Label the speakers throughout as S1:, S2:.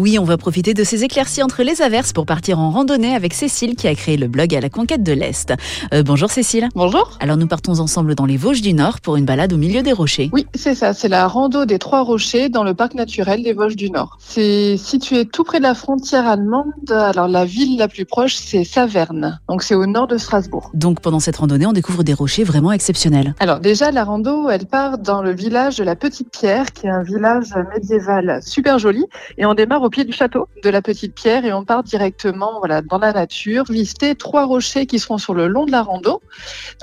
S1: Oui, on va profiter de ces éclaircies entre les averses pour partir en randonnée avec Cécile qui a créé le blog à la conquête de l'Est. Euh, bonjour Cécile.
S2: Bonjour.
S1: Alors nous partons ensemble dans les Vosges du Nord pour une balade au milieu des rochers.
S2: Oui, c'est ça, c'est la rando des Trois Rochers dans le parc naturel des Vosges du Nord. C'est situé tout près de la frontière allemande. Alors la ville la plus proche, c'est Saverne. Donc c'est au nord de Strasbourg.
S1: Donc pendant cette randonnée, on découvre des rochers vraiment exceptionnels.
S2: Alors déjà, la rando, elle part dans le village de la Petite Pierre, qui est un village médiéval super joli. Et on démarre au pied du château de la Petite Pierre et on part directement voilà, dans la nature, visiter trois rochers qui seront sur le long de la rando,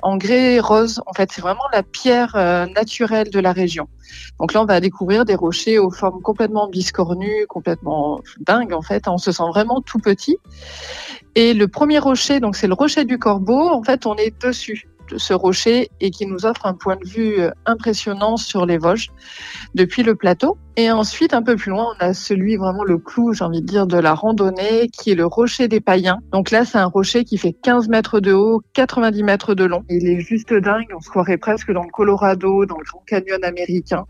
S2: en grès rose. En fait, c'est vraiment la pierre euh, naturelle de la région. Donc là, on va découvrir des rochers aux formes complètement biscornues, complètement dingues en fait. On se sent vraiment tout petit. Et le premier rocher, donc c'est le rocher du Corbeau. En fait, on est dessus de ce rocher et qui nous offre un point de vue euh, impressionnant sur les Vosges depuis le plateau. Et ensuite, un peu plus loin, on a celui vraiment le clou, j'ai envie de dire, de la randonnée, qui est le rocher des païens. Donc là, c'est un rocher qui fait 15 mètres de haut, 90 mètres de long. Il est juste dingue, on se croirait presque dans le Colorado, dans le Grand Canyon américain.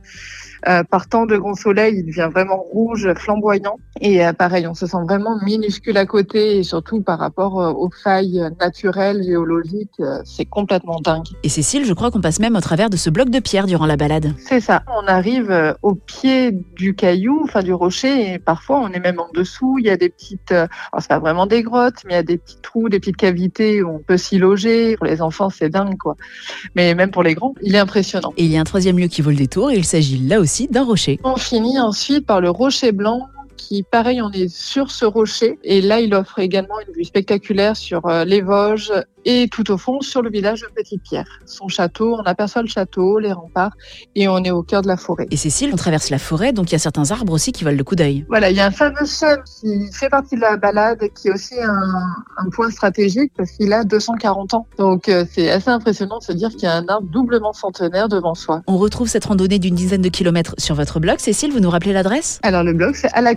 S2: Euh, partant de grand soleil, il devient vraiment rouge, flamboyant. Et euh, pareil, on se sent vraiment minuscule à côté, et surtout par rapport euh, aux failles naturelles, géologiques, c'est complètement dingue.
S1: Et Cécile, je crois qu'on passe même au travers de ce bloc de pierre durant la balade.
S2: C'est ça. On arrive euh, au pied du caillou, enfin du rocher, et parfois on est même en dessous. Il y a des petites, euh, alors c'est pas vraiment des grottes, mais il y a des petits trous, des petites cavités où on peut s'y loger. Pour les enfants, c'est dingue, quoi. Mais même pour les grands, il est impressionnant.
S1: Et il y a un troisième lieu qui vaut le détour et il s'agit là aussi d'un rocher.
S2: On finit ensuite par le rocher blanc qui, pareil, on est sur ce rocher. Et là, il offre également une vue spectaculaire sur euh, les Vosges et tout au fond sur le village de Petite Pierre. Son château, on aperçoit le château, les remparts et on est au cœur de la forêt.
S1: Et Cécile, on traverse la forêt, donc il y a certains arbres aussi qui valent le coup d'œil.
S2: Voilà, il y a un fameux chêne qui fait partie de la balade, qui est aussi un, un point stratégique parce qu'il a 240 ans. Donc euh, c'est assez impressionnant de se dire qu'il y a un arbre doublement centenaire devant soi.
S1: On retrouve cette randonnée d'une dizaine de kilomètres sur votre blog. Cécile, vous nous rappelez l'adresse?
S2: Alors le blog, c'est à la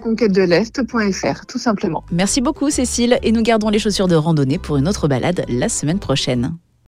S2: tout simplement.
S1: Merci beaucoup Cécile et nous gardons les chaussures de randonnée pour une autre balade la semaine prochaine.